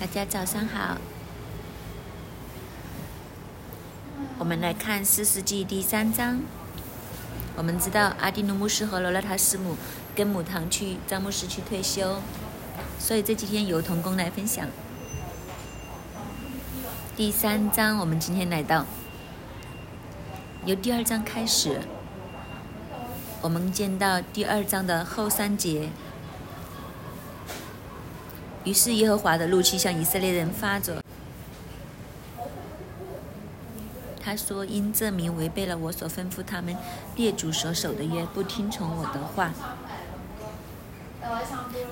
大家早上好，我们来看《四世纪》第三章。我们知道阿丁努牧师和罗拉塔师母跟母堂去，张牧师去退休，所以这几天由童工来分享。第三章，我们今天来到，由第二章开始，我们见到第二章的后三节。于是耶和华的怒气向以色列人发着。他说：“因这名违背了我所吩咐他们列祖所守的约，不听从我的话，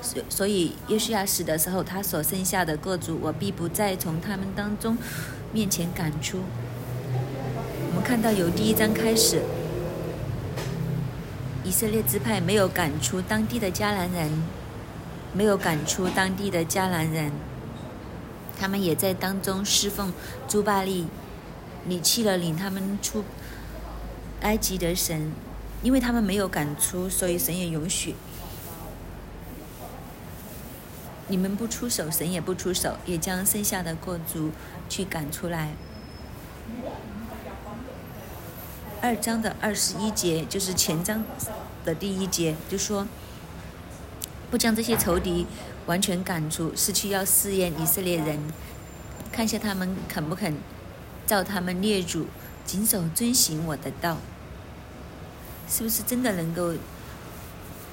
所所以约书亚死的时候，他所剩下的各族，我必不再从他们当中面前赶出。”我们看到由第一章开始，以色列支派没有赶出当地的迦南人。没有赶出当地的迦南人，他们也在当中侍奉朱巴利，你弃了领他们出埃及的神，因为他们没有赶出，所以神也允许你们不出手，神也不出手，也将剩下的各族去赶出来。二章的二十一节就是前章的第一节，就说。不将这些仇敌完全赶出，是去要试验以色列人，看下他们肯不肯照他们列祖谨守遵行我的道，是不是真的能够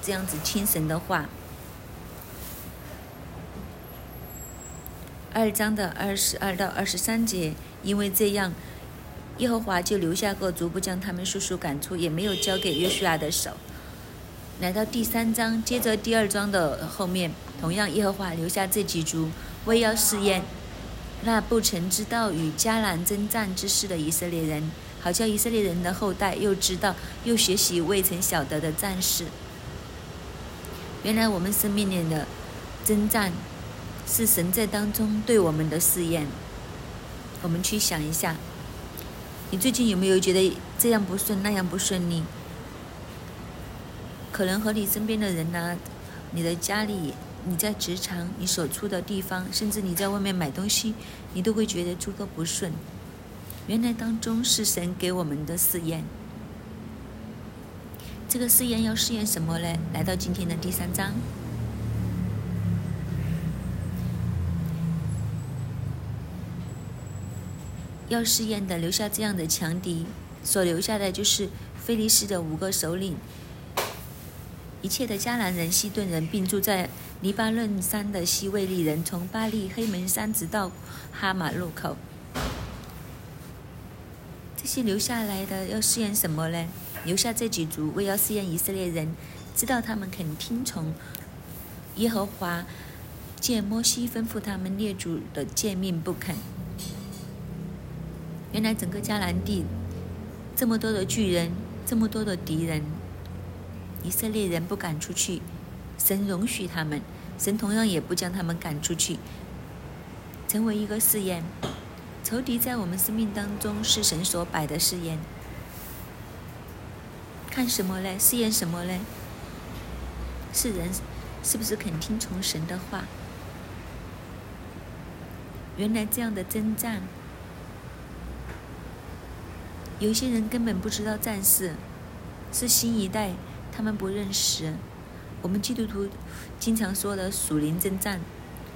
这样子听神的话？二章的二十二到二十三节，因为这样，耶和华就留下个族，不将他们叔叔赶出，也没有交给约书亚的手。来到第三章，接着第二章的后面，同样耶和华留下这几族，为要试验那不曾知道与迦南征战之事的以色列人，好叫以色列人的后代又知道又学习未曾晓得的战事。原来我们生命里的征战，是神在当中对我们的试验。我们去想一下，你最近有没有觉得这样不顺，那样不顺利？可能和你身边的人呢，你的家里，你在职场，你所处的地方，甚至你在外面买东西，你都会觉得诸多不顺。原来当中是神给我们的试验。这个试验要试验什么呢？来到今天的第三章，要试验的留下这样的强敌，所留下的就是菲利斯的五个首领。一切的迦南人、西顿人，并住在黎巴嫩山的西魏利人，从巴利黑门山直到哈马路口，这些留下来的要试验什么呢？留下这几族，为要试验以色列人，知道他们肯听从耶和华借摩西吩咐他们列祖的诫命不肯。原来整个迦南地这么多的巨人，这么多的敌人。以色列人不赶出去，神容许他们，神同样也不将他们赶出去，成为一个试验。仇敌在我们生命当中是神所摆的试验，看什么嘞？试验什么嘞？是人是不是肯听从神的话？原来这样的征战，有些人根本不知道战事，是新一代。他们不认识我们基督徒经常说的属灵征战，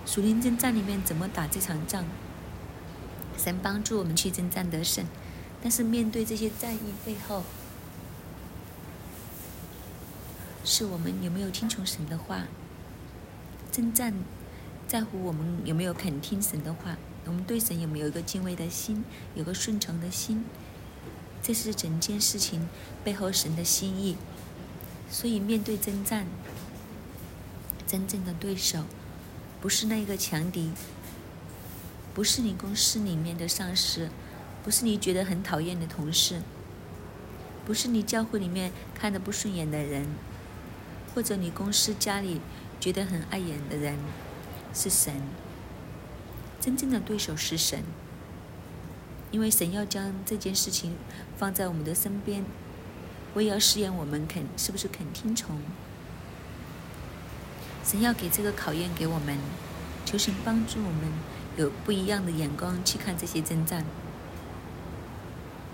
属灵征战里面怎么打这场仗？神帮助我们去征战得胜，但是面对这些战役背后，是我们有没有听从神的话？征战在乎我们有没有肯听神的话？我们对神有没有一个敬畏的心，有个顺从的心？这是整件事情背后神的心意。所以，面对征战，真正的对手不是那个强敌，不是你公司里面的上司，不是你觉得很讨厌的同事，不是你教会里面看的不顺眼的人，或者你公司家里觉得很碍眼的人，是神。真正的对手是神，因为神要将这件事情放在我们的身边。我也要试验我们肯是不是肯听从。神要给这个考验给我们，求神帮助我们有不一样的眼光去看这些征战，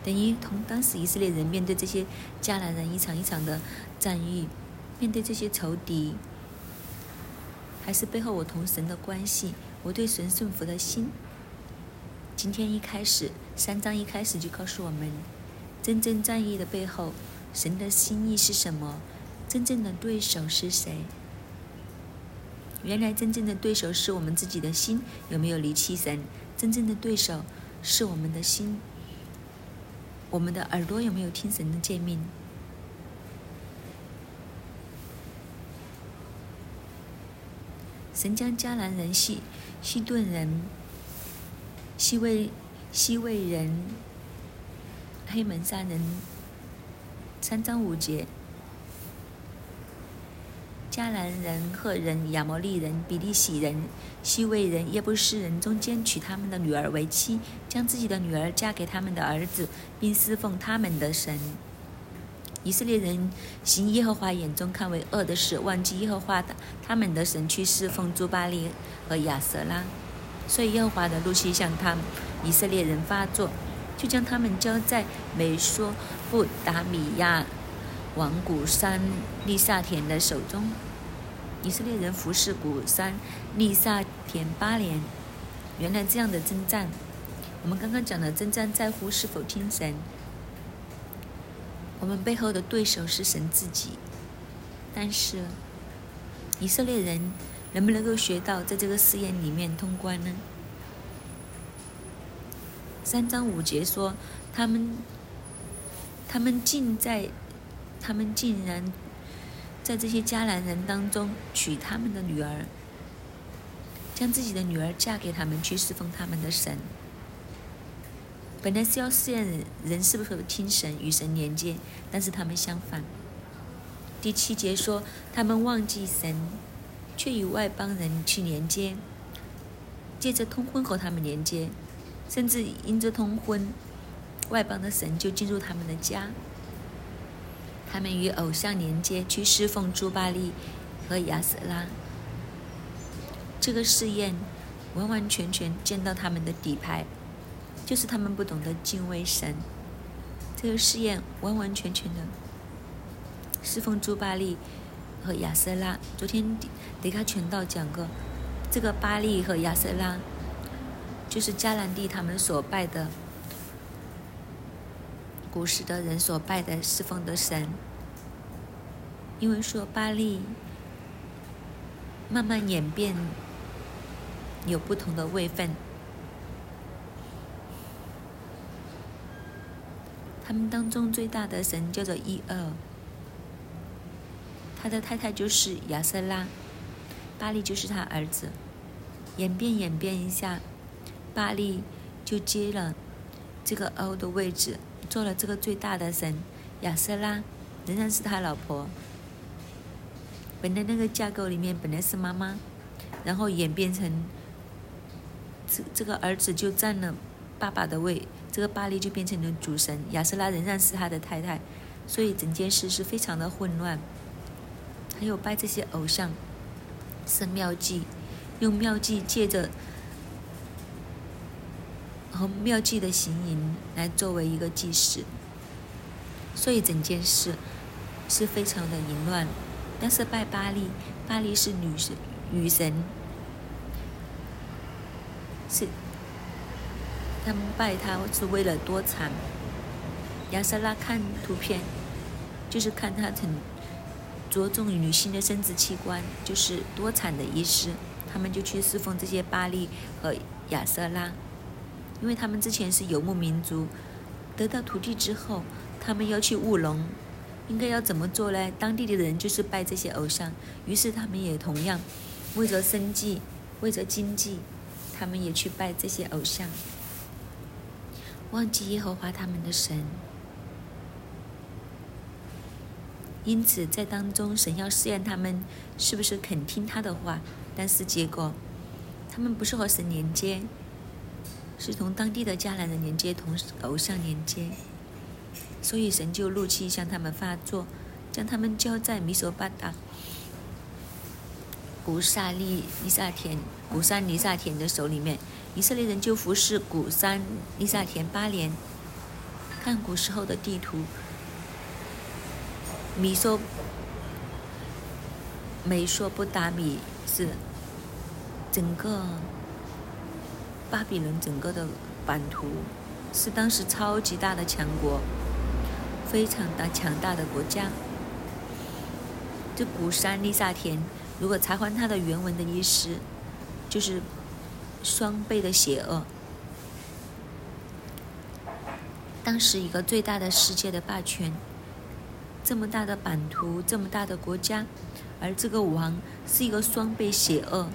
等于同当时以色列人面对这些迦南人一场一场的战役，面对这些仇敌，还是背后我同神的关系，我对神顺服的心。今天一开始，三章一开始就告诉我们，真正战役的背后，神的心意是什么？真正的对手是谁？原来真正的对手是我们自己的心有没有离弃神？真正的对手是我们的心，我们的耳朵有没有听神的诫命？神将迦南人、西西顿人、西魏西魏人、黑门山人三章五节。迦南人、赫人、亚摩利人、比利洗人、西魏人、耶布斯人中间娶他们的女儿为妻，将自己的女儿嫁给他们的儿子，并侍奉他们的神。以色列人行耶和华眼中看为恶的事，忘记耶和华的他们的神，去侍奉朱巴利和亚瑟拉。所以耶和华的怒气向他们以色列人发作，就将他们交在美索不达米亚王古山利萨田的手中。以色列人服侍古山利萨田八年，原来这样的征战，我们刚刚讲的征战在乎是否听神。我们背后的对手是神自己，但是以色列人能不能够学到在这个试验里面通关呢？三章五节说，他们他们竟在，他们竟然。在这些迦南人当中娶他们的女儿，将自己的女儿嫁给他们去侍奉他们的神。本来是要试验人是不是听神与神连接，但是他们相反。第七节说他们忘记神，却与外邦人去连接，借着通婚和他们连接，甚至因着通婚，外邦的神就进入他们的家。他们与偶像连接，去侍奉朱巴利和亚瑟拉。这个试验完完全全见到他们的底牌，就是他们不懂得敬畏神。这个试验完完全全的侍奉朱巴利和亚瑟拉。昨天迪卡全道讲过，这个巴利和亚瑟拉，就是迦南地他们所拜的。古时的人所拜的侍奉的神，因为说巴利慢慢演变有不同的位分，他们当中最大的神叫做伊二，他的太太就是亚瑟拉，巴利就是他儿子，演变演变一下，巴利就接了这个欧的位置。做了这个最大的神，亚瑟拉仍然是他老婆。本来那个架构里面本来是妈妈，然后演变成这这个儿子就占了爸爸的位，这个巴利就变成了主神，亚瑟拉仍然是他的太太，所以整件事是非常的混乱。还有拜这些偶像，是妙计，用妙计借着。和妙计的行营来作为一个祭祀，所以整件事是非常的淫乱。但是拜巴利，巴利是女神，女神是他们拜他是为了多产。亚瑟拉看图片，就是看他很着重女性的生殖器官，就是多产的意思。他们就去侍奉这些巴利和亚瑟拉。因为他们之前是游牧民族，得到土地之后，他们要去务农，应该要怎么做呢？当地的人就是拜这些偶像，于是他们也同样为着生计，为着经济，他们也去拜这些偶像，忘记耶和华他们的神。因此，在当中，神要试验他们是不是肯听他的话，但是结果，他们不是和神连接。是同当地的迦南人连接，同偶像连接，所以神就怒气向他们发作，将他们交在米索巴达古萨利利萨田古山利萨田的手里面，以色列人就服侍古山利萨田八年。看古时候的地图，米索美索不达米是整个巴比伦整个的版图，是当时超级大的强国，非常的强大的国家。这古山利萨田，如果查换它的原文的意思，就是双倍的邪恶。当时一个最大的世界的霸权，这么大的版图，这么大的国家，而这个王是一个双倍邪恶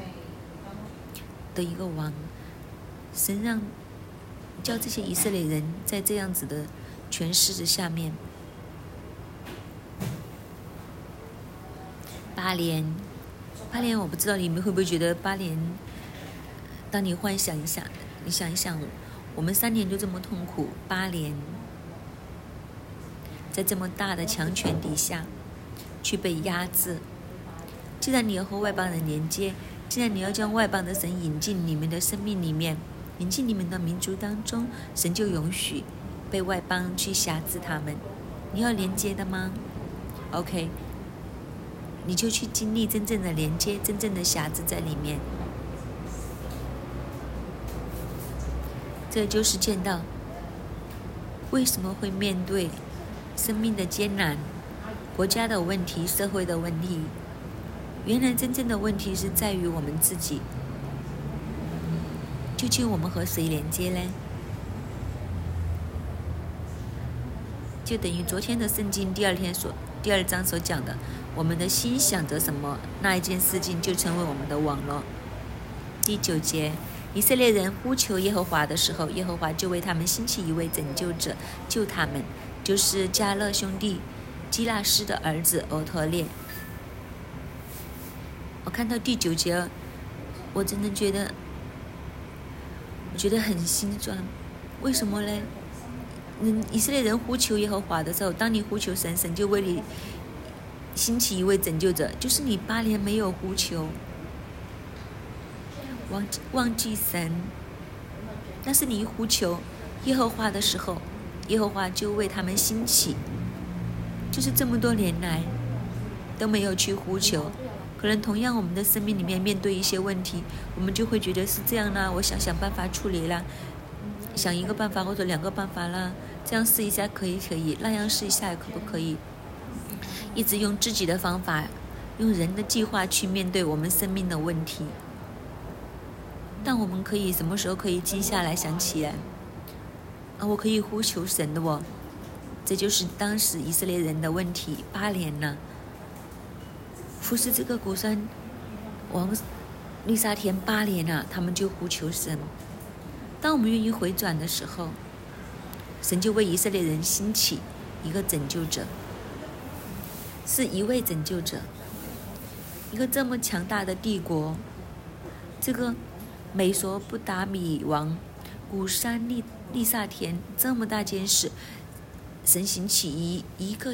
的一个王，神让叫这些以色列人在这样子的权势的下面。八年，八年，我不知道你们会不会觉得八年。当你幻想一下，你想一想，我们三年就这么痛苦，八年，在这么大的强权底下，去被压制。既然你要和外邦人连接，既然你要将外邦的神引进你们的生命里面，引进你们的民族当中，神就允许被外邦去辖制他们。你要连接的吗？OK。你就去经历真正的连接，真正的匣子在里面。这就是见到为什么会面对生命的艰难、国家的问题、社会的问题。原来真正的问题是在于我们自己。究竟我们和谁连接呢？就等于昨天的圣经第二天所第二章所讲的。我们的心想着什么，那一件事情就成为我们的网络。第九节，以色列人呼求耶和华的时候，耶和华就为他们兴起一位拯救者，救他们，就是加勒兄弟基纳斯的儿子俄特列。我看到第九节，我真的觉得，我觉得很心酸。为什么呢？嗯，以色列人呼求耶和华的时候，当你呼求神，神就为你。兴起一位拯救者，就是你八年没有呼求，忘记忘记神，但是你一呼求耶和华的时候，耶和华就为他们兴起。就是这么多年来都没有去呼求，可能同样我们的生命里面面对一些问题，我们就会觉得是这样啦，我想想办法处理啦，想一个办法或者两个办法啦，这样试一下可以可以，那样试一下可不可以？一直用自己的方法，用人的计划去面对我们生命的问题，但我们可以什么时候可以静下来想起来？啊，我可以呼求神的哦，这就是当时以色列人的问题。八年了，服侍这个古山王利沙田八年了，他们就呼求神。当我们愿意回转的时候，神就为以色列人兴起一个拯救者。是一位拯救者，一个这么强大的帝国，这个美索不达米王古山利利萨田这么大件事，神兴起一一个，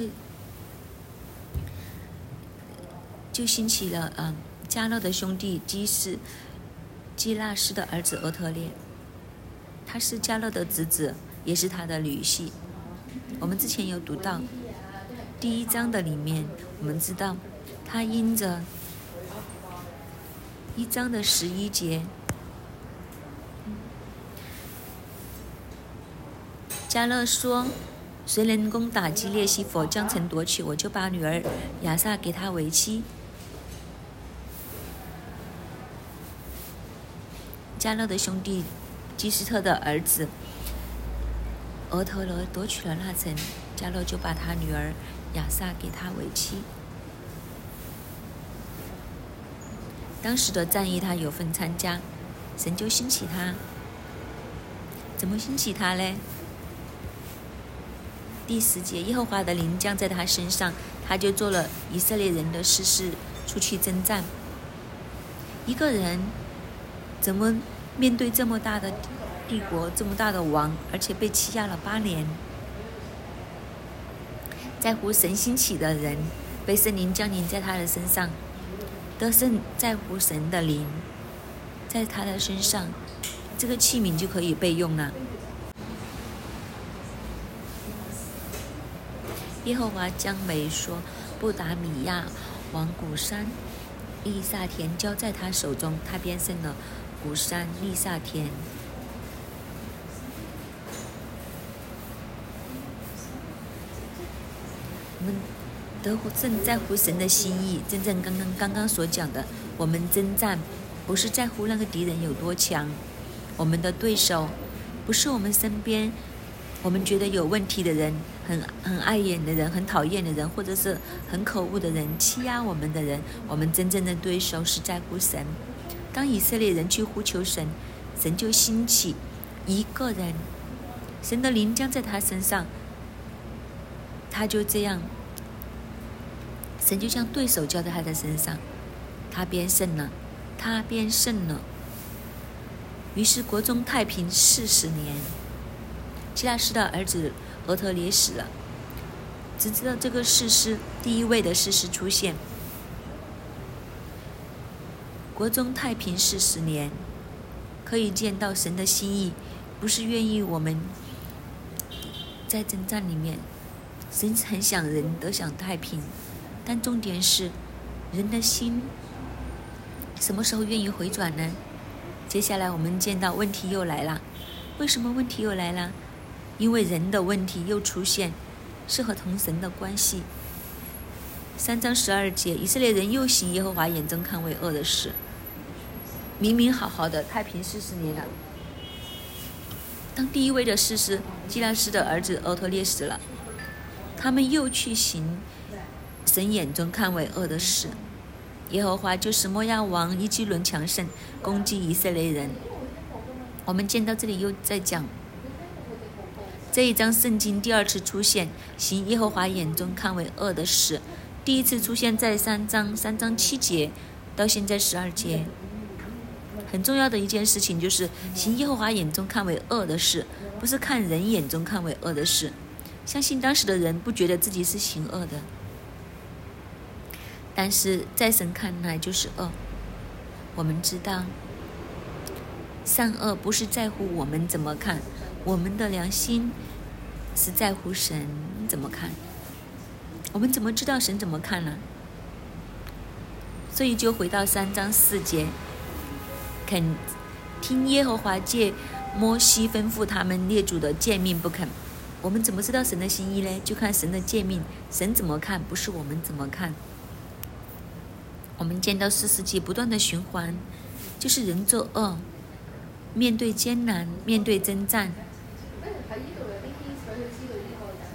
就兴起了嗯加勒的兄弟基斯基纳斯的儿子俄特列，他是加勒的侄子，也是他的女婿。我们之前有读到。第一章的里面，我们知道，他因着一章的十一节，加勒说：“谁能攻打基列西佛，将城夺取，我就把女儿亚萨给他为妻。”加勒的兄弟基斯特的儿子俄特罗夺取了那城，加勒就把他女儿。亚萨给他为妻。当时的战役他有份参加，神就兴起他。怎么兴起他呢？第十节，耶和华的灵降在他身上，他就做了以色列人的事事，出去征战。一个人怎么面对这么大的帝国、这么大的王，而且被欺压了八年？在乎神兴起的人，被圣灵降临在他的身上，得胜在乎神的灵，在他的身上，这个器皿就可以被用了。耶和华将美说：“布达米亚王古山利萨田交在他手中，他便胜了古山利萨天。”我们得正在乎神的心意，真正刚刚刚刚所讲的，我们征战不是在乎那个敌人有多强，我们的对手不是我们身边我们觉得有问题的人，很很碍眼的人，很讨厌的人，或者是很可恶的人，欺压我们的人，我们真正的对手是在乎神。当以色列人去呼求神，神就兴起一个人，神的灵将在他身上。他就这样，神就将对手交在他的身上，他便胜了，他便胜了。于是国中太平四十年。希拉斯的儿子俄特列死了，只知道这个事实第一位的事实出现。国中太平四十年，可以见到神的心意，不是愿意我们在征战里面。神很想人得享太平，但重点是人的心什么时候愿意回转呢？接下来我们见到问题又来了，为什么问题又来了？因为人的问题又出现，是和同神的关系。三章十二节，以色列人又行耶和华眼中看为恶的事，明明好好的太平四十年了，当第一位的事实，基拉斯的儿子俄托列死了。他们又去行神眼中看为恶的事，耶和华就是摩亚王一基伦强盛，攻击以色列人。我们见到这里又在讲这一章圣经第二次出现行耶和华眼中看为恶的事，第一次出现在三章三章七节，到现在十二节。很重要的一件事情就是行耶和华眼中看为恶的事，不是看人眼中看为恶的事。相信当时的人不觉得自己是行恶的，但是在神看来就是恶。我们知道，善恶不是在乎我们怎么看，我们的良心是在乎神怎么看。我们怎么知道神怎么看呢？所以就回到三章四节，肯听耶和华借摩西吩咐他们列祖的诫命不肯。我们怎么知道神的心意呢？就看神的诫命，神怎么看，不是我们怎么看。我们见到四世纪不断的循环，就是人作恶，面对艰难，面对征战，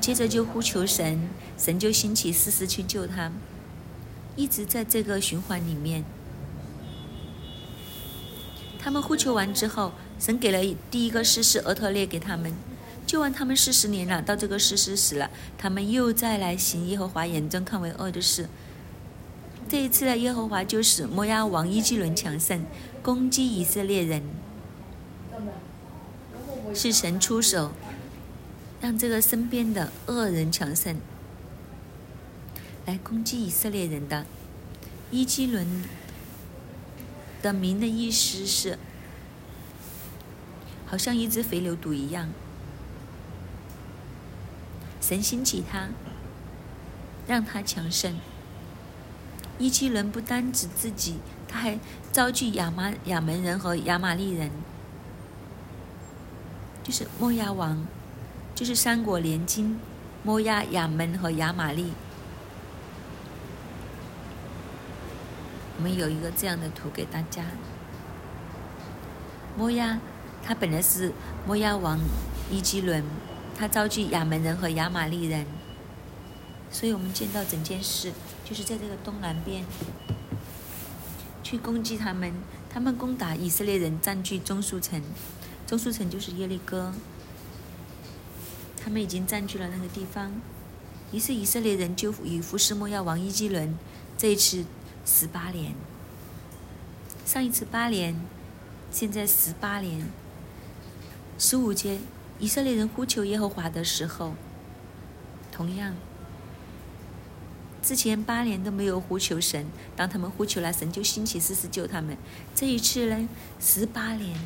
接着就呼求神，神就兴起四世去救他，一直在这个循环里面。他们呼求完之后，神给了第一个事实俄特列给他们。救完他们四十年了，到这个事实死了，他们又再来行耶和华眼中看为恶的事。这一次呢，耶和华就使摩押王伊基伦强盛，攻击以色列人，是神出手，让这个身边的恶人强盛，来攻击以色列人的。伊基伦的名的意思是，好像一只肥牛犊一样。神兴起他，让他强盛。伊基伦不单指自己，他还招聚亚玛亚门人和亚玛利人，就是摩亚王，就是三国联军，摩亚、亚门和亚玛利。我们有一个这样的图给大家。摩亚，他本来是摩亚王伊基伦。他召集亚门人和亚玛利人，所以我们见到整件事就是在这个东南边去攻击他们，他们攻打以色列人，占据中苏城，中苏城就是耶利哥，他们已经占据了那个地方，于是以色列人就与福斯摩亚王伊基伦这一次十八年，上一次八年，现在十八年，十五节。以色列人呼求耶和华的时候，同样，之前八年都没有呼求神，当他们呼求了，神就兴起事实救他们。这一次呢，十八年，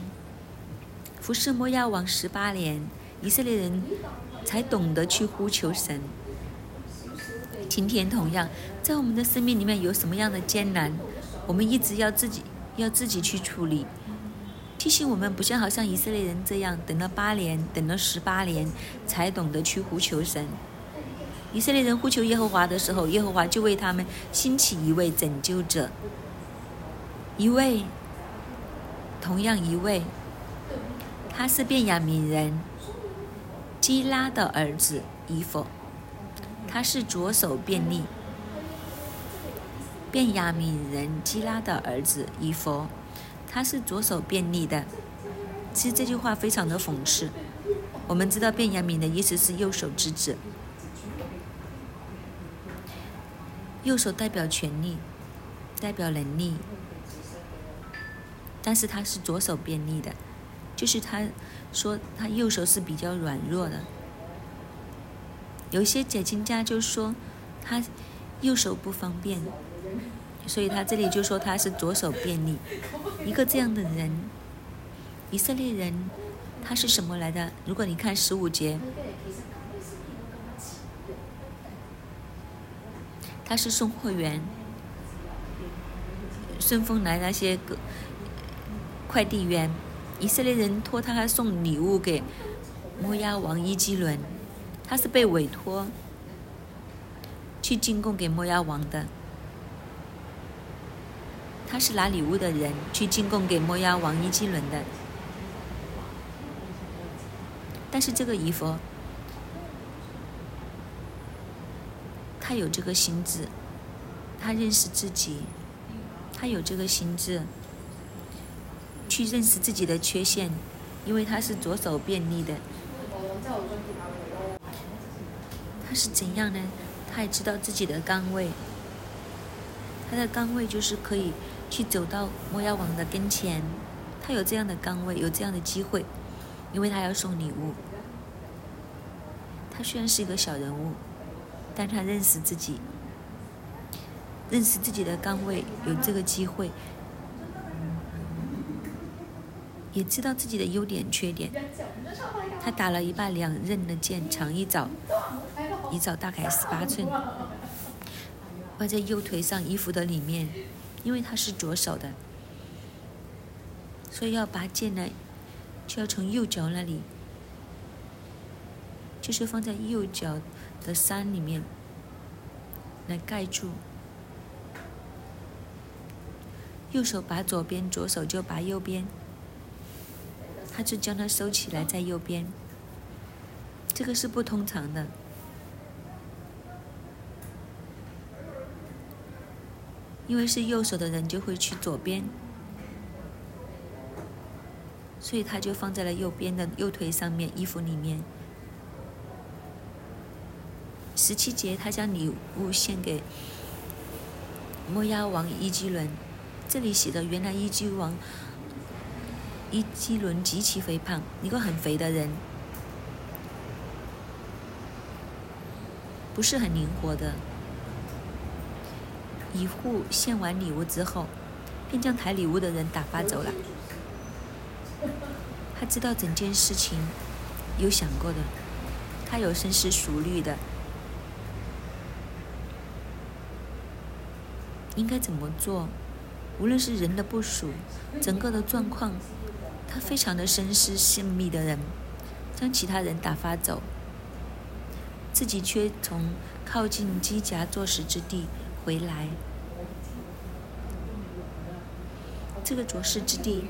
服侍摩亚王十八年，以色列人才懂得去呼求神。今天同样，在我们的生命里面有什么样的艰难，我们一直要自己要自己去处理。提醒我们，不像好像以色列人这样，等了八年，等了十八年，才懂得去呼求神。以色列人呼求耶和华的时候，耶和华就为他们兴起一位拯救者，一位，同样一位，他是便雅悯人基拉的儿子以弗，他是左手便利。便雅悯人基拉的儿子以佛，他是左手便利的。其实这句话非常的讽刺。我们知道便雅悯的意思是右手之子。右手代表权力，代表能力，但是他是左手便利的，就是他说他右手是比较软弱的。有些解经家就说他右手不方便，所以他这里就说他是左手便利。一个这样的人，以色列人他是什么来的？如果你看十五节。他是送货员，顺丰来那些个快递员，以色列人托他送礼物给摩押王伊基伦，他是被委托去进贡给摩押王的，他是拿礼物的人去进贡给摩押王伊基伦的，但是这个衣服。他有这个心智，他认识自己，他有这个心智，去认识自己的缺陷，因为他是左手便利的。是怎样呢？他也知道自己的岗位，他的岗位就是可以去走到摩押王的跟前，他有这样的岗位，有这样的机会，因为他要送礼物。他虽然是一个小人物。但他认识自己，认识自己的岗位，有这个机会，也知道自己的优点缺点。他打了一把两刃的剑，长一爪，一爪大概十八寸，挂在右腿上衣服的里面，因为他是左手的，所以要拔剑呢，就要从右脚那里，就是放在右脚。的山里面来盖住，右手拔左边，左手就拔右边，他就将它收起来在右边，这个是不通常的，因为是右手的人就会去左边，所以他就放在了右边的右腿上面衣服里面。十七节，他将礼物献给摩押王伊基伦。这里写的，原来伊基王伊基伦极其肥胖，一个很肥的人，不是很灵活的。一户献完礼物之后，便将抬礼物的人打发走了。他知道整件事情有想过的，他有深思熟虑的。应该怎么做？无论是人的部署，整个的状况，他非常的深思细密的人，将其他人打发走，自己却从靠近机甲坐实之地回来。这个着实之地，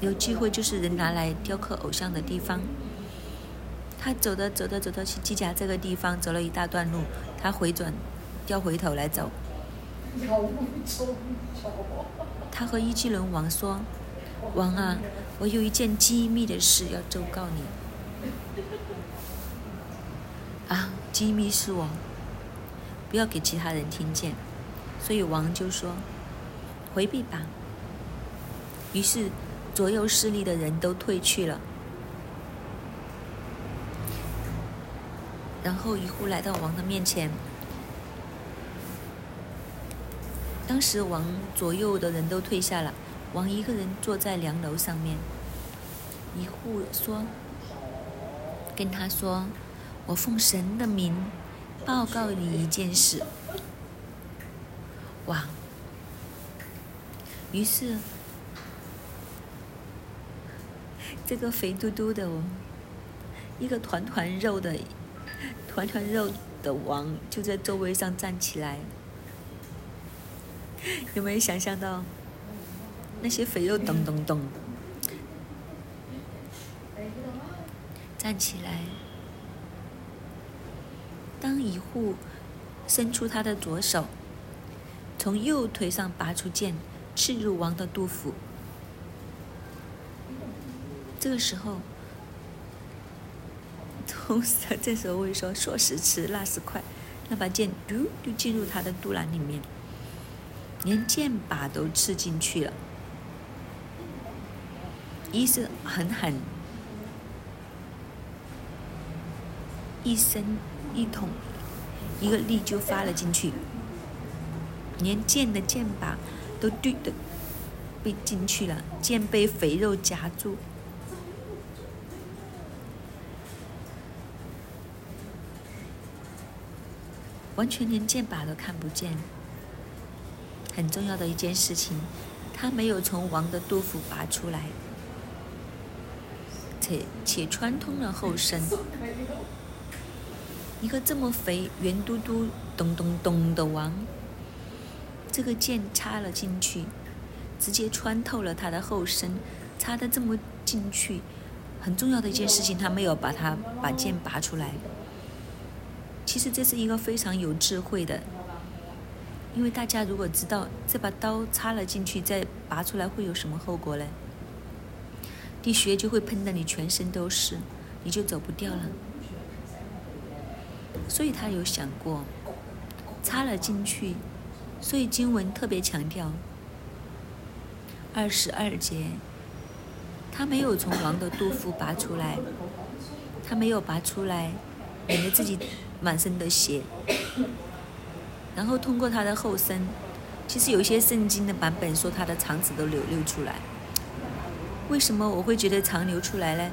有机会就是人拿来雕刻偶像的地方。他走的走的走到去机甲这个地方，走了一大段路，他回转，要回头来走。他和伊基伦王说：“王啊，我有一件机密的事要奏告你。啊，机密是我，不要给其他人听见。”所以王就说：“回避吧。”于是左右势力的人都退去了。然后一户来到王的面前。当时王左右的人都退下了，王一个人坐在梁楼上面。一户说：“跟他说，我奉神的名报告你一件事。”王。于是，这个肥嘟嘟的，一个团团肉的，团团肉的王就在座位上站起来。有没有想象到那些肥肉咚咚咚站起来？当一户伸出他的左手，从右腿上拔出剑，刺入王的肚腹。这个时候，同时这时候会说：“说时迟，那时快，那把剑嘟就进入他的肚腩里面。”连剑把都刺进去了，一是狠狠，一声一捅，一个力就发了进去，连剑的剑把都对的被进去了，剑被肥肉夹住，完全连剑把都看不见。很重要的一件事情，他没有从王的肚腹拔出来，且且穿通了后身。一个这么肥、圆嘟嘟、咚咚咚的王，这个剑插了进去，直接穿透了他的后身，插的这么进去。很重要的一件事情，他没有把它把剑拔出来。其实这是一个非常有智慧的。因为大家如果知道这把刀插了进去再拔出来会有什么后果呢？滴血就会喷的你全身都是，你就走不掉了。所以他有想过插了进去，所以经文特别强调二十二节，他没有从王的肚腹拔出来，他没有拔出来，免得自己满身的血。然后通过他的后身，其实有一些圣经的版本说他的肠子都流流出来。为什么我会觉得肠流出来呢？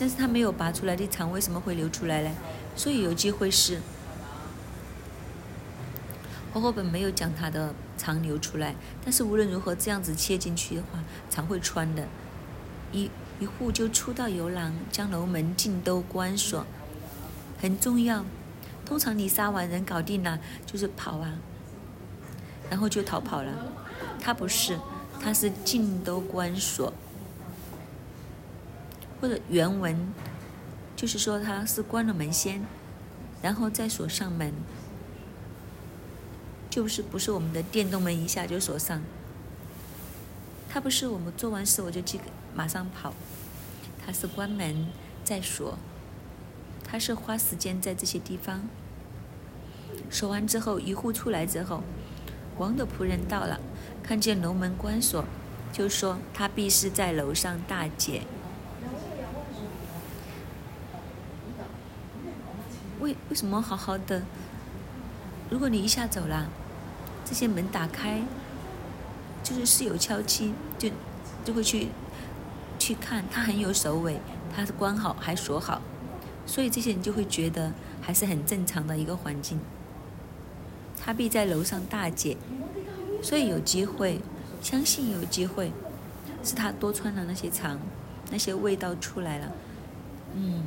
但是他没有拔出来的肠为什么会流出来呢？所以有机会是，活活本没有讲他的肠流出来，但是无论如何这样子切进去的话，肠会穿的。一一户就出到游廊，将楼门尽都关锁。很重要，通常你杀完人搞定了，就是跑啊，然后就逃跑了。他不是，他是尽都关锁，或者原文就是说他是关了门先，然后再锁上门，就是不是我们的电动门一下就锁上。他不是我们做完事我就去马上跑，他是关门再锁。他是花时间在这些地方说完之后，一户出来之后，王的仆人到了，看见楼门关锁，就说他必是在楼上大姐。为为什么好好的？如果你一下走了，这些门打开，就是室友敲击，就就会去去看，他很有首尾，他是关好还锁好。所以这些人就会觉得还是很正常的一个环境。他必在楼上大姐，所以有机会，相信有机会，是他多穿了那些长，那些味道出来了，嗯，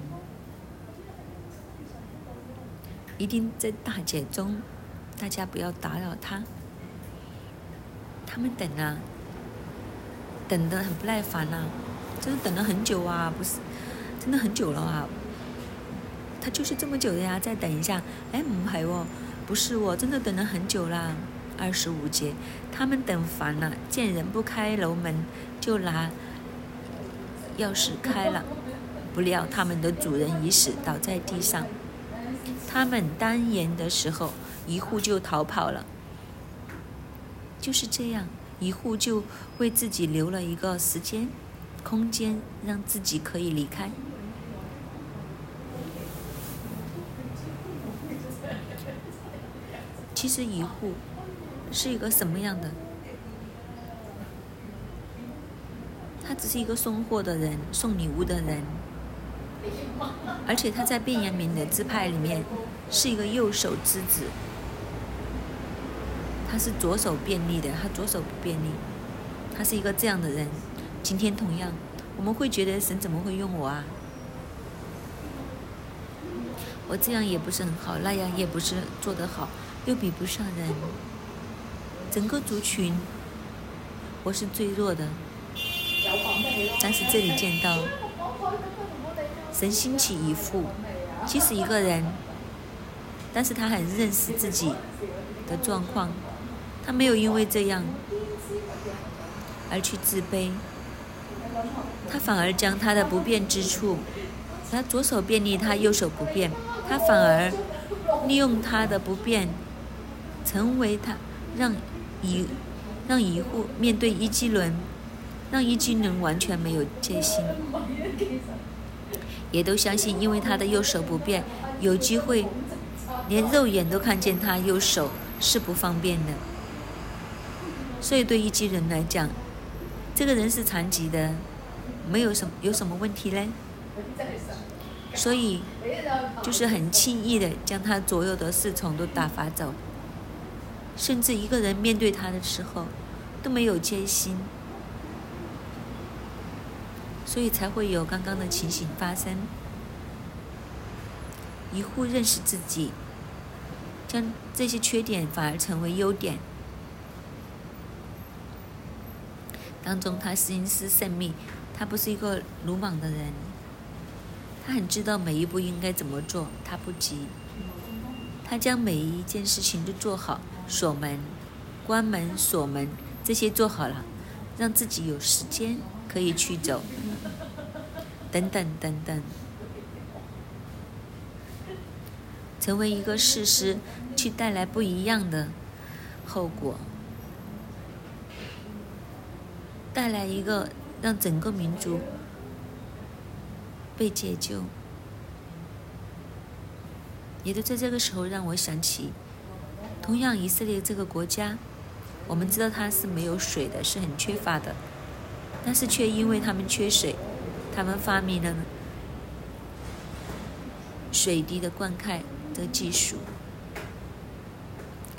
一定在大姐中，大家不要打扰他。他们等啊，等得很不耐烦呐，真的等了很久啊，不是，真的很久了啊。他就是这么久的呀，再等一下。哎，不系哦，不是哦，真的等了很久啦。二十五节，他们等烦了，见人不开楼门，就拿钥匙开了。不料他们的主人已死，倒在地上。他们单言的时候一户就逃跑了。就是这样一户就为自己留了一个时间空间让自己可以离开。其实一户是一个什么样的？他只是一个送货的人送礼物的人。而且他在卞阳明的支派里面是一个右手之子，他是左手便利的，他左手不便利，他是一个这样的人。今天同样，我们会觉得神怎么会用我啊？我这样也不是很好，那样也不是做得好，又比不上人。整个族群，我是最弱的。但是这里见到神兴起一副，其实一个人，但是他很认识自己的状况，他没有因为这样而去自卑，他反而将他的不便之处，他左手便利，他右手不便，他反而利用他的不便，成为他让一让一户面对一基轮。让一军人完全没有戒心，也都相信，因为他的右手不便，有机会连肉眼都看见他右手是不方便的。所以对一军人来讲，这个人是残疾的，没有什有什么问题嘞？所以就是很轻易的将他左右的侍从都打发走，甚至一个人面对他的时候都没有戒心。所以才会有刚刚的情形发生。一户认识自己，将这些缺点反而成为优点。当中他心思慎密，他不是一个鲁莽的人，他很知道每一步应该怎么做，他不急。他将每一件事情都做好，锁门、关门、锁门这些做好了，让自己有时间可以去走。等等等等，成为一个事实，去带来不一样的后果，带来一个让整个民族被解救，也都在这个时候让我想起，同样以色列这个国家，我们知道它是没有水的，是很缺乏的，但是却因为他们缺水。他们发明了水滴的灌溉的技术，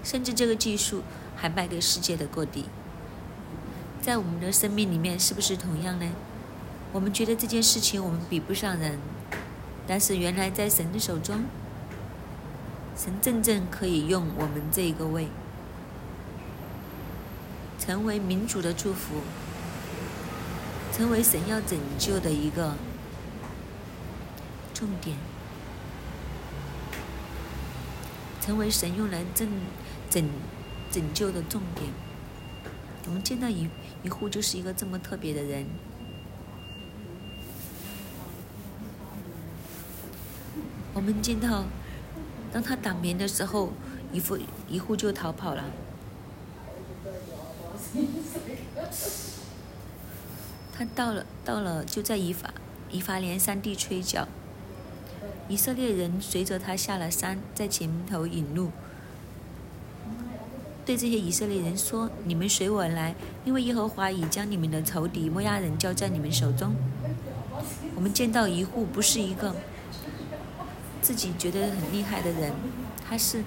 甚至这个技术还卖给世界的各地。在我们的生命里面，是不是同样呢？我们觉得这件事情我们比不上人，但是原来在神的手中，神真正可以用我们这一个位，成为民主的祝福。成为神要拯救的一个重点，成为神用来拯拯拯救的重点。我们见到一一户就是一个这么特别的人。我们见到，当他打眠的时候，一户一户就逃跑了。他到了，到了，就在以法以法莲山地吹角。以色列人随着他下了山，在前头引路，对这些以色列人说：“你们随我来，因为耶和华已将你们的仇敌摩押人交在你们手中。”我们见到一户不是一个自己觉得很厉害的人，他是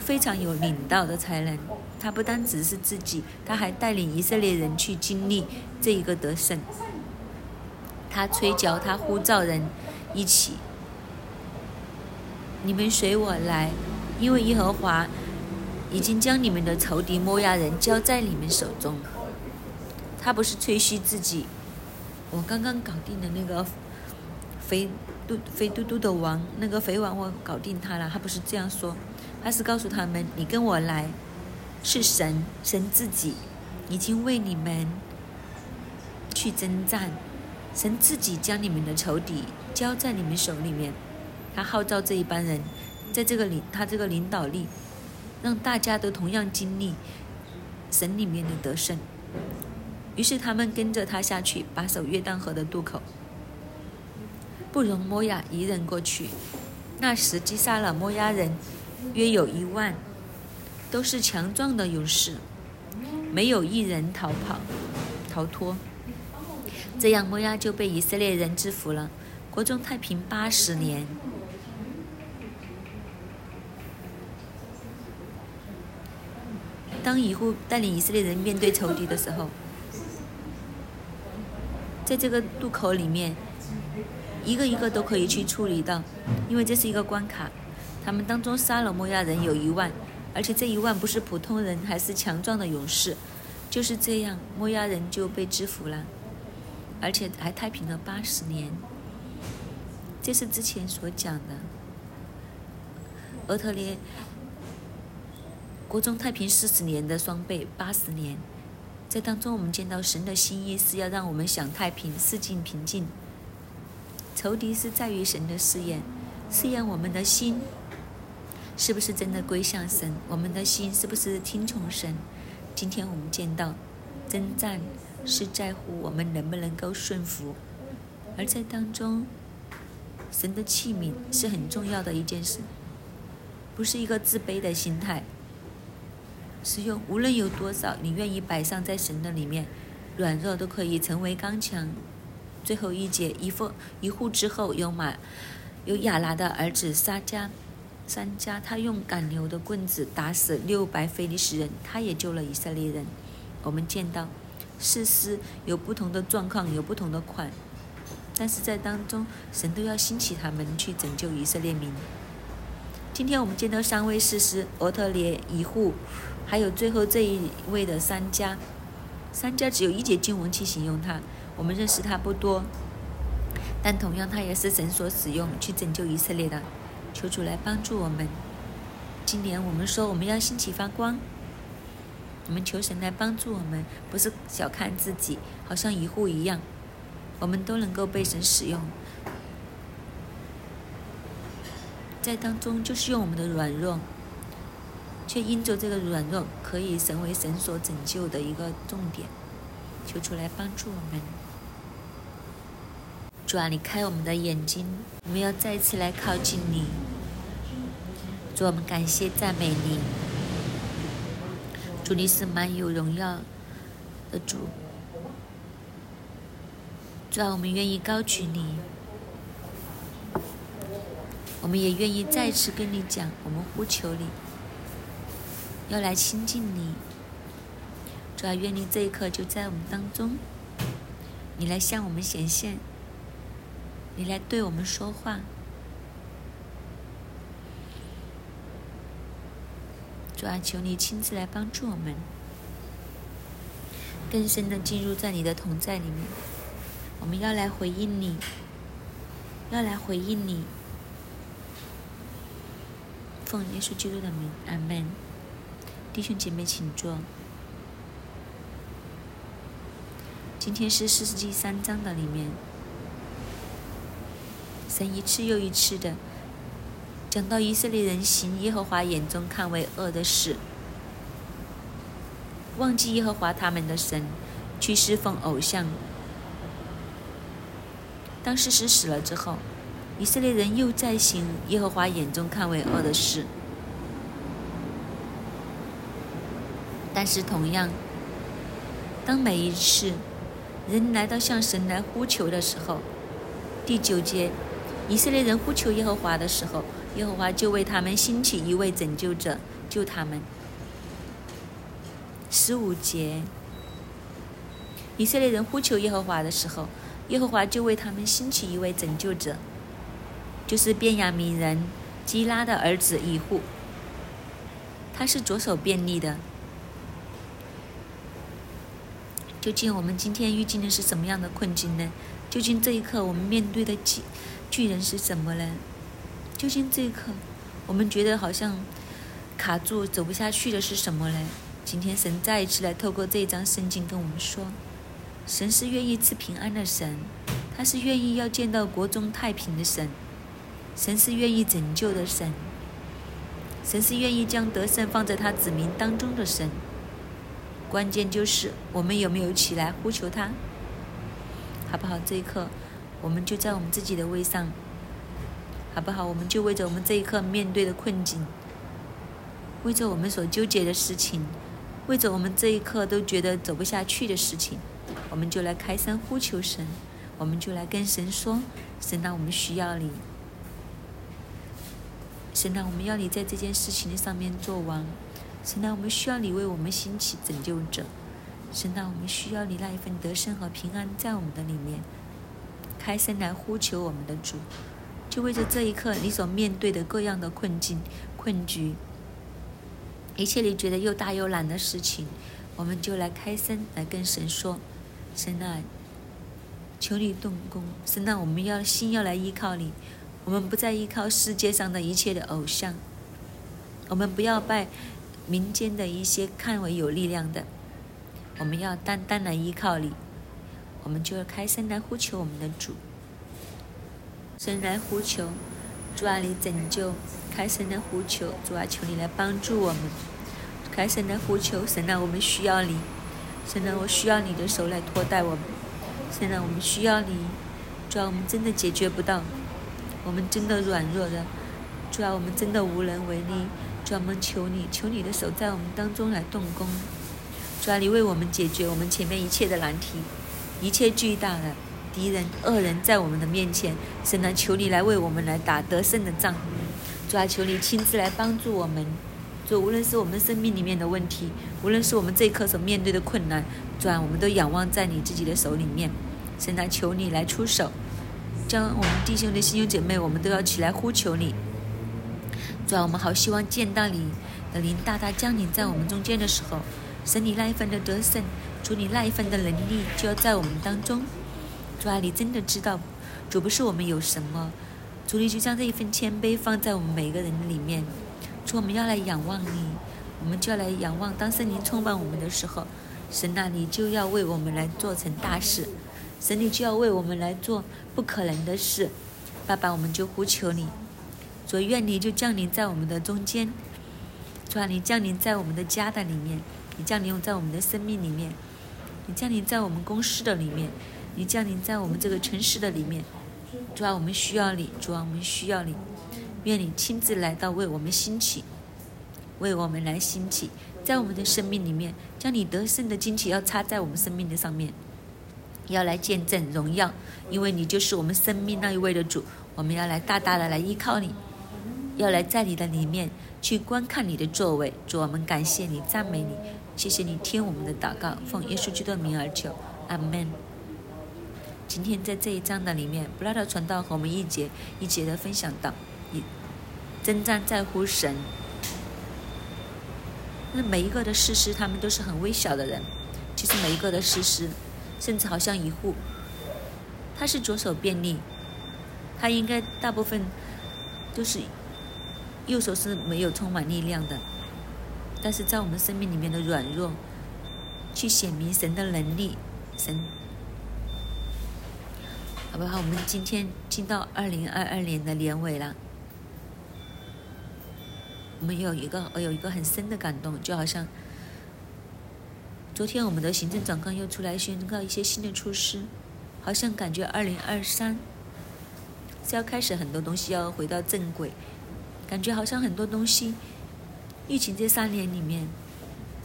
非常有领导的才能。他不单只是自己，他还带领以色列人去经历这一个得胜。他吹角，他呼召人一起。你们随我来，因为耶和华已经将你们的仇敌摩押人交在你们手中。他不是吹嘘自己，我刚刚搞定的那个肥嘟肥嘟嘟的王，那个肥王我搞定他了。他不是这样说，他是告诉他们：你跟我来。是神，神自己已经为你们去征战，神自己将你们的仇敌交在你们手里面，他号召这一班人，在这个领他这个领导力，让大家都同样经历神里面的得胜。于是他们跟着他下去，把守约旦河的渡口，不容摩亚一人过去。那时击杀了摩押人约有一万。都是强壮的勇士，没有一人逃跑、逃脱。这样，摩押就被以色列人制服了，国中太平八十年。当以户带领以色列人面对仇敌的时候，在这个渡口里面，一个一个都可以去处理到，因为这是一个关卡。他们当中杀了摩押人有一万，而且这一万不是普通人，还是强壮的勇士。就是这样，摩押人就被制服了，而且还太平了八十年。这是之前所讲的，俄特列国中太平四十年的双倍八十年。在当中，我们见到神的心意是要让我们享太平，四境平静。仇敌是在于神的试验，试验我们的心。是不是真的归向神？我们的心是不是听从神？今天我们见到，征战是在乎我们能不能够顺服，而在当中，神的器皿是很重要的一件事，不是一个自卑的心态。使用无论有多少，你愿意摆上在神的里面，软弱都可以成为刚强。最后一节，一父一户之后有马，有亚拉的儿子撒迦。三家，他用赶牛的棍子打死六百非利士人，他也救了以色列人。我们见到，事师有不同的状况，有不同的款，但是在当中，神都要兴起他们去拯救以色列民。今天我们见到三位事师：俄特列、以户，还有最后这一位的三家。三家只有一节经文去形容他，我们认识他不多，但同样他也是神所使用去拯救以色列的。求主来帮助我们。今年我们说我们要兴起发光，我们求神来帮助我们，不是小看自己，好像一户一样，我们都能够被神使用。在当中就是用我们的软弱，却因着这个软弱，可以成为神所拯救的一个重点。求主来帮助我们。主啊，你开我们的眼睛，我们要再次来靠近你。主，我们感谢赞美你。主，你是满有荣耀的主。主啊，我们愿意高举你，我们也愿意再次跟你讲，我们呼求你，要来亲近你。主啊，愿你这一刻就在我们当中，你来向我们显现。你来对我们说话，主啊，求你亲自来帮助我们，更深的进入在你的同在里面。我们要来回应你，要来回应你。奉耶稣基督的名，阿门。弟兄姐妹，请坐。今天是四世纪三章的里面。神一次又一次的讲到以色列人行耶和华眼中看为恶的事，忘记耶和华他们的神，去侍奉偶像。当事实死了之后，以色列人又在行耶和华眼中看为恶的事。但是同样，当每一次人来到向神来呼求的时候，第九节。以色列人呼求耶和华的时候，耶和华就为他们兴起一位拯救者，救他们。十五节，以色列人呼求耶和华的时候，耶和华就为他们兴起一位拯救者，就是便雅悯人基拉的儿子以户。他是左手便利的。究竟我们今天遇见的是什么样的困境呢？究竟这一刻我们面对的几？巨人是什么呢？究竟这一刻，我们觉得好像卡住、走不下去的是什么呢？今天神再一次来透过这一章圣经跟我们说，神是愿意赐平安的神，他是愿意要见到国中太平的神，神是愿意拯救的神，神是愿意将得胜放在他子民当中的神。关键就是我们有没有起来呼求他，好不好？这一刻。我们就在我们自己的位上，好不好？我们就为着我们这一刻面对的困境，为着我们所纠结的事情，为着我们这一刻都觉得走不下去的事情，我们就来开声呼求神，我们就来跟神说：神啊，我们需要你。神啊，我们要你在这件事情的上面做王。神啊，我们需要你为我们兴起拯救者。神啊，我们需要你那一份得胜和平安在我们的里面。开声来呼求我们的主，就为着这一刻你所面对的各样的困境、困局，一切你觉得又大又难的事情，我们就来开声来跟神说：神啊，求你动工。神啊，我们要心要来依靠你，我们不再依靠世界上的一切的偶像，我们不要拜民间的一些看为有力量的，我们要单单来依靠你。我们就要开声来呼求我们的主，声来呼求，主啊，你拯救；开声来呼求，主啊，求你来帮助我们；开声来呼求，神啊，我们需要你；神啊，我需要你的手来托带我们；神啊，我们需要你；主啊，我们真的解决不到，我们真的软弱的；主啊，我们真的无能为力；主啊，我们求你，求你的手在我们当中来动工；主啊，你为我们解决我们前面一切的难题。一切巨大的敌人、恶人，在我们的面前，神啊，求你来为我们来打得胜的仗。主啊，求你亲自来帮助我们。主，无论是我们生命里面的问题，无论是我们这一刻所面对的困难，主啊，我们都仰望在你自己的手里面。神啊，求你来出手，将我们弟兄的弟兄姐妹，我们都要起来呼求你。主啊，我们好希望见到你的灵大大降临在我们中间的时候，神你那一份的得胜。主，你那一份的能力就要在我们当中。主啊，你真的知道，主不是我们有什么，主你就将这一份谦卑放在我们每个人里面。主，我们要来仰望你，我们就要来仰望。当圣灵充满我们的时候，神那里就要为我们来做成大事，神你就要为我们来做不可能的事。爸爸，我们就呼求你，主愿你就降临在我们的中间。主啊，你降临在我们的家的里面，你降临在我们的生命里面。你降临在我们公司的里面，你降临在我们这个城市的里面，主啊，我们需要你，主啊，我们需要你，愿你亲自来到为我们兴起，为我们来兴起，在我们的生命里面，将你得胜的惊奇要插在我们生命的上面，要来见证荣耀，因为你就是我们生命那一位的主，我们要来大大的来依靠你，要来在你的里面去观看你的作为，主，我们感谢你，赞美你。谢谢你听我们的祷告，奉耶稣基督的名而求，阿门。今天在这一章的里面，布拉德传道和我们一节一节的分享到，你征战在乎神。那每一个的事实，他们都是很微小的人。其实每一个的事实，甚至好像一户，他是左手便利，他应该大部分都是右手是没有充满力量的。但是在我们生命里面的软弱，去显明神的能力，神，好不好？我们今天进到二零二二年的年尾了，我们有一个我有一个很深的感动，就好像昨天我们的行政长官又出来宣告一些新的措施，好像感觉二零二三是要开始很多东西要回到正轨，感觉好像很多东西。疫情这三年里面，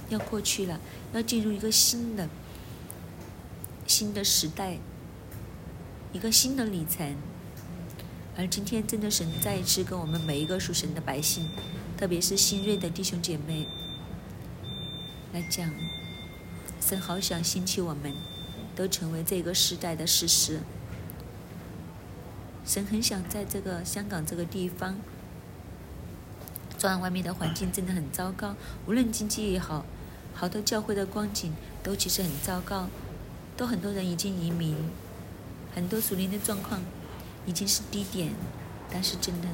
要过去了，要进入一个新的、新的时代，一个新的里程。而今天，真的神再一次跟我们每一个属神的百姓，特别是新锐的弟兄姐妹来讲，神好想兴起我们，都成为这个时代的事实。神很想在这个香港这个地方。虽然外面的环境真的很糟糕，无论经济也好，好多教会的光景都其实很糟糕，都很多人已经移民，很多属灵的状况已经是低点。但是真的，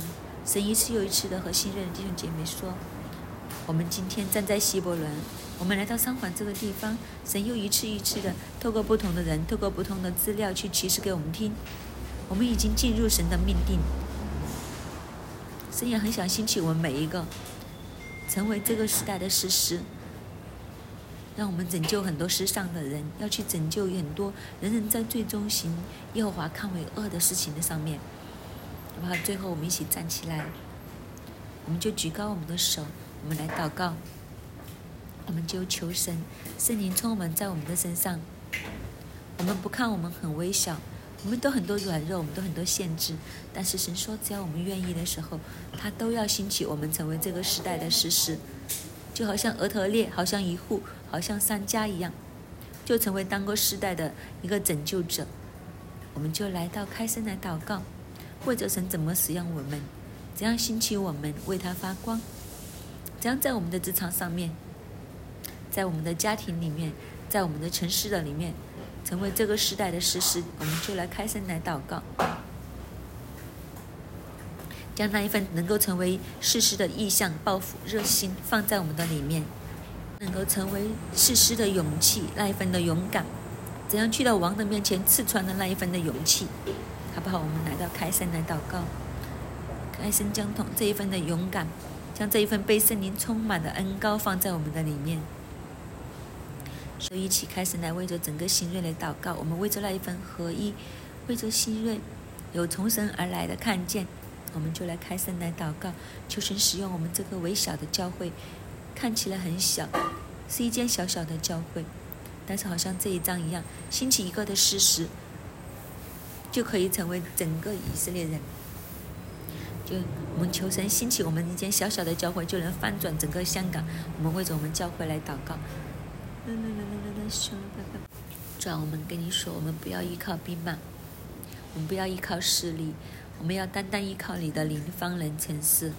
神一次又一次的和新任的弟兄姐妹说：“我们今天站在希伯伦，我们来到三环这个地方，神又一次一次的透过不同的人，透过不同的资料去启示给我们听，我们已经进入神的命定。”神也很想兴起我们每一个，成为这个时代的事实，让我们拯救很多世上的人，要去拯救很多人人在最终行耶和华看为恶的事情的上面。好不好？最后我们一起站起来，我们就举高我们的手，我们来祷告，我们就求神圣灵充满在我们的身上。我们不看我们很微小，我们都很多软弱，我们都很多限制。但是神说，只要我们愿意的时候，他都要兴起我们成为这个时代的事实，就好像俄特列，好像一户，好像三家一样，就成为当个时代的一个拯救者。我们就来到开声来祷告，或者神怎么使用我们，怎样兴起我们为他发光，怎样在我们的职场上面，在我们的家庭里面，在我们的城市的里面。成为这个时代的事实，我们就来开声来祷告，将那一份能够成为事实的意向、抱负、热心放在我们的里面，能够成为事实的勇气，那一份的勇敢，怎样去到王的面前刺穿的那一份的勇气，好不好？我们来到开声来祷告，开声将同这一份的勇敢，将这一份被圣灵充满的恩高放在我们的里面。所以，一起开始来为着整个新锐来祷告。我们为着那一份合一，为着新锐有从神而来的看见，我们就来开声来祷告，求神使用我们这个微小的教会，看起来很小，是一间小小的教会，但是好像这一章一样，兴起一个的事实，就可以成为整个以色列人。就我们求神兴起我们一间小小的教会，就能翻转整个香港。我们为着我们教会来祷告。主啊，我们跟你说，我们不要依靠兵马，我们不要依靠势力，我们要单单依靠你的灵方能成事。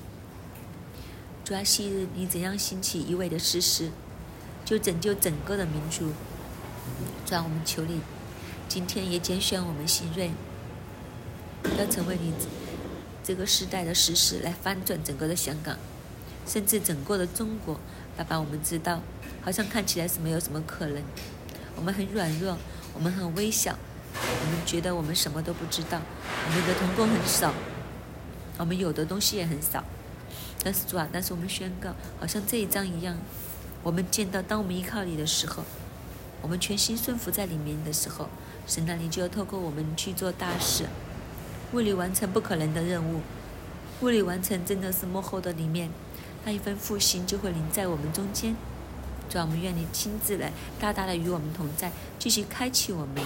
主啊，昔日你怎样兴起一位的事实，就拯救整个的民族。主啊，我们求你，今天也拣选我们新锐，要成为你这个时代的事实，来翻转整个的香港，甚至整个的中国。爸爸，我们知道。好像看起来是没有什么可能，我们很软弱，我们很微小，我们觉得我们什么都不知道，我们的同工很少，我们有的东西也很少。但是主啊，但是我们宣告，好像这一章一样，我们见到，当我们依靠你的时候，我们全心顺服在里面的时候，神那里就要透过我们去做大事，为你完成不可能的任务，为你完成真的是幕后的里面，那一份复兴就会临在我们中间。主啊，我们愿你亲自来，大大的与我们同在，继续开启我们，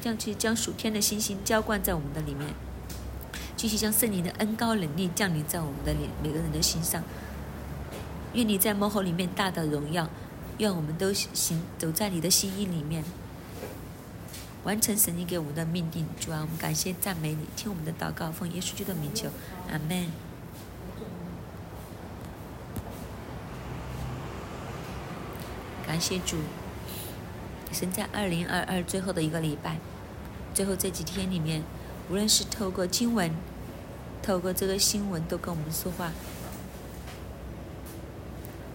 将去将属天的星星浇灌在我们的里面，继续将圣灵的恩高能力降临在我们的里每个人的心上。愿你在幕后里面大的荣耀，愿我们都行走在你的心意里面，完成神你给我们的命定。主啊，我们感谢赞美你，听我们的祷告，奉耶稣基督的名求，阿门。感谢主，神在二零二二最后的一个礼拜，最后这几天里面，无论是透过经文，透过这个新闻，都跟我们说话。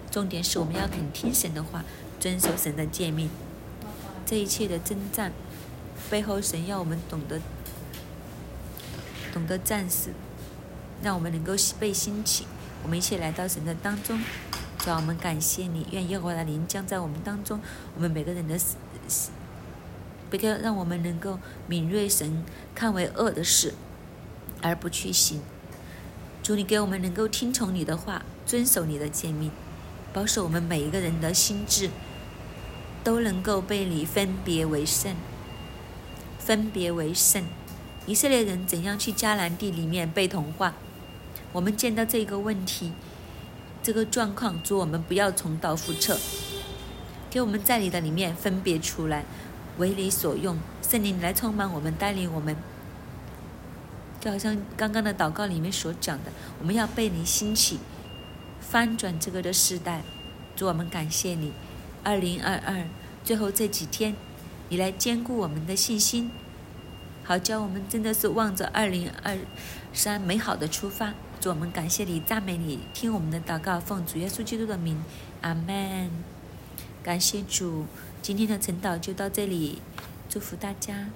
重点是我们要肯听神的话，遵守神的诫命。这一切的征战背后，神要我们懂得懂得战士，让我们能够被兴起。我们一起来到神的当中。主啊，我们感谢你，愿耶和华的灵降在我们当中，我们每个人的，不要让我们能够敏锐神看为恶的事，而不去行。主，你给我们能够听从你的话，遵守你的诫命，保守我们每一个人的心智，都能够被你分别为圣，分别为圣。以色列人怎样去迦南地里面被同化？我们见到这个问题。这个状况，主我们不要重蹈覆辙，给我们在你的里面分别出来，为你所用，圣灵来充满我们，带领我们，就好像刚刚的祷告里面所讲的，我们要被你兴起，翻转这个的时代。主我们感谢你，二零二二最后这几天，你来兼顾我们的信心，好叫我们真的是望着二零二三美好的出发。主，我们感谢你，赞美你，听我们的祷告，奉主耶稣基督的名，阿门。感谢主，今天的晨祷就到这里，祝福大家。